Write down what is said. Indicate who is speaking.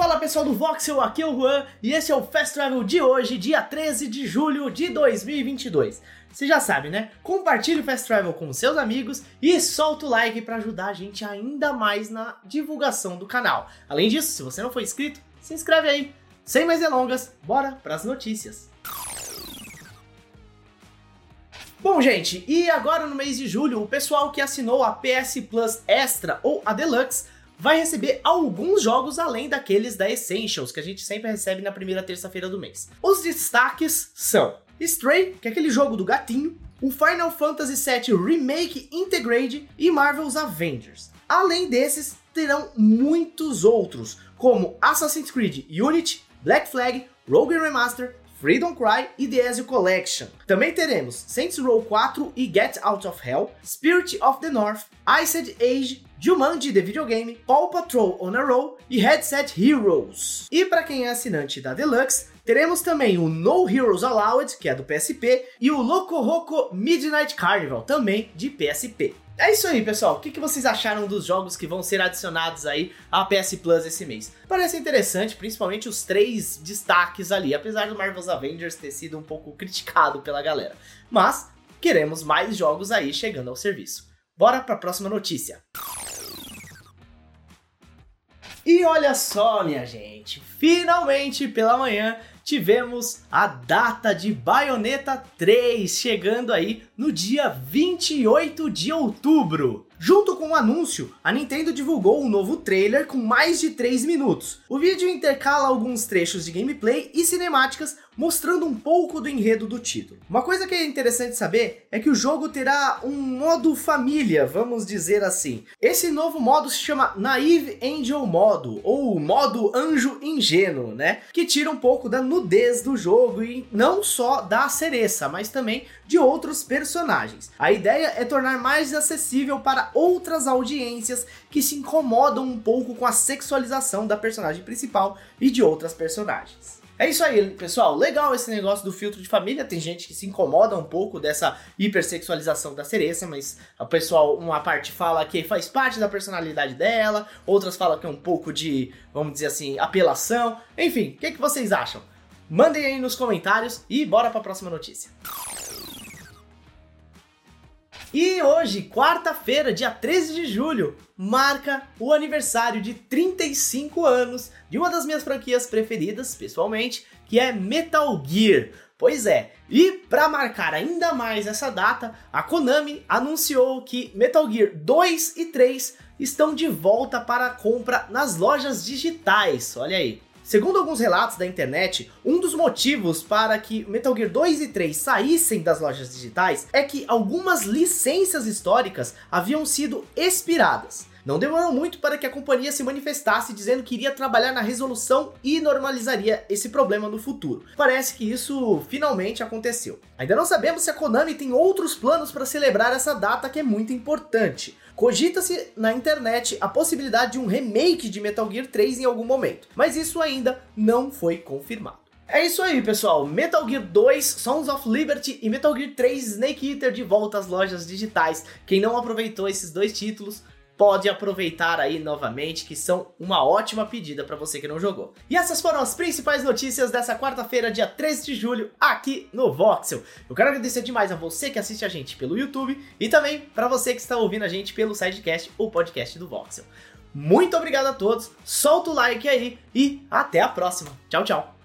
Speaker 1: Fala pessoal do Voxel, aqui é o Juan e esse é o Fast Travel de hoje, dia 13 de julho de 2022. Você já sabe, né? Compartilhe o Fast Travel com seus amigos e solta o like para ajudar a gente ainda mais na divulgação do canal. Além disso, se você não for inscrito, se inscreve aí. Sem mais delongas, bora para as notícias. Bom, gente, e agora no mês de julho, o pessoal que assinou a PS Plus Extra ou a Deluxe vai receber alguns jogos além daqueles da Essentials, que a gente sempre recebe na primeira terça-feira do mês. Os destaques são Stray, que é aquele jogo do gatinho, o Final Fantasy VII Remake Integrate e Marvel's Avengers. Além desses, terão muitos outros, como Assassin's Creed Unity, Black Flag, Rogue Remaster, Freedom Cry e The Ezio Collection. Também teremos Saints Row 4 e Get Out of Hell, Spirit of the North, Iced Age, Jumanji The Videogame, Paw Patrol On a Roll e Headset Heroes. E para quem é assinante da Deluxe, teremos também o No Heroes Allowed, que é do PSP, e o Loco Roco Midnight Carnival, também de PSP. É isso aí, pessoal. O que vocês acharam dos jogos que vão ser adicionados aí à PS Plus esse mês? Parece interessante, principalmente os três destaques ali, apesar do Marvel's Avengers ter sido um pouco criticado pela galera. Mas queremos mais jogos aí chegando ao serviço. Bora para a próxima notícia. E olha só, minha gente, finalmente pela manhã tivemos a data de Bayonetta 3 chegando aí no dia 28 de outubro. Junto com o anúncio, a Nintendo divulgou um novo trailer com mais de 3 minutos. O vídeo intercala alguns trechos de gameplay e cinemáticas mostrando um pouco do enredo do título. Uma coisa que é interessante saber é que o jogo terá um modo família, vamos dizer assim. Esse novo modo se chama Naive Angel Modo, ou modo anjo ingênuo, né? Que tira um pouco da nudez do jogo e não só da Cereça, mas também de outros personagens. A ideia é tornar mais acessível para outras audiências que se incomodam um pouco com a sexualização da personagem principal e de outras personagens. É isso aí, pessoal. Legal esse negócio do filtro de família. Tem gente que se incomoda um pouco dessa hipersexualização da Cereça, mas o pessoal, uma parte fala que faz parte da personalidade dela, outras falam que é um pouco de, vamos dizer assim, apelação. Enfim, o que, que vocês acham? Mandem aí nos comentários e bora para a próxima notícia. E hoje, quarta-feira, dia 13 de julho, marca o aniversário de 35 anos de uma das minhas franquias preferidas, pessoalmente, que é Metal Gear. Pois é, e para marcar ainda mais essa data, a Konami anunciou que Metal Gear 2 e 3 estão de volta para compra nas lojas digitais. Olha aí. Segundo alguns relatos da internet, um dos motivos para que Metal Gear 2 e 3 saíssem das lojas digitais é que algumas licenças históricas haviam sido expiradas. Não demorou muito para que a companhia se manifestasse dizendo que iria trabalhar na resolução e normalizaria esse problema no futuro. Parece que isso finalmente aconteceu. Ainda não sabemos se a Konami tem outros planos para celebrar essa data que é muito importante. Cogita-se na internet a possibilidade de um remake de Metal Gear 3 em algum momento, mas isso ainda não foi confirmado. É isso aí, pessoal. Metal Gear 2, Sons of Liberty e Metal Gear 3 Snake Eater de volta às lojas digitais. Quem não aproveitou esses dois títulos, pode aproveitar aí novamente, que são uma ótima pedida para você que não jogou. E essas foram as principais notícias dessa quarta-feira, dia 13 de julho, aqui no Voxel. Eu quero agradecer demais a você que assiste a gente pelo YouTube e também para você que está ouvindo a gente pelo Sidecast, o podcast do Voxel. Muito obrigado a todos, solta o like aí e até a próxima. Tchau, tchau.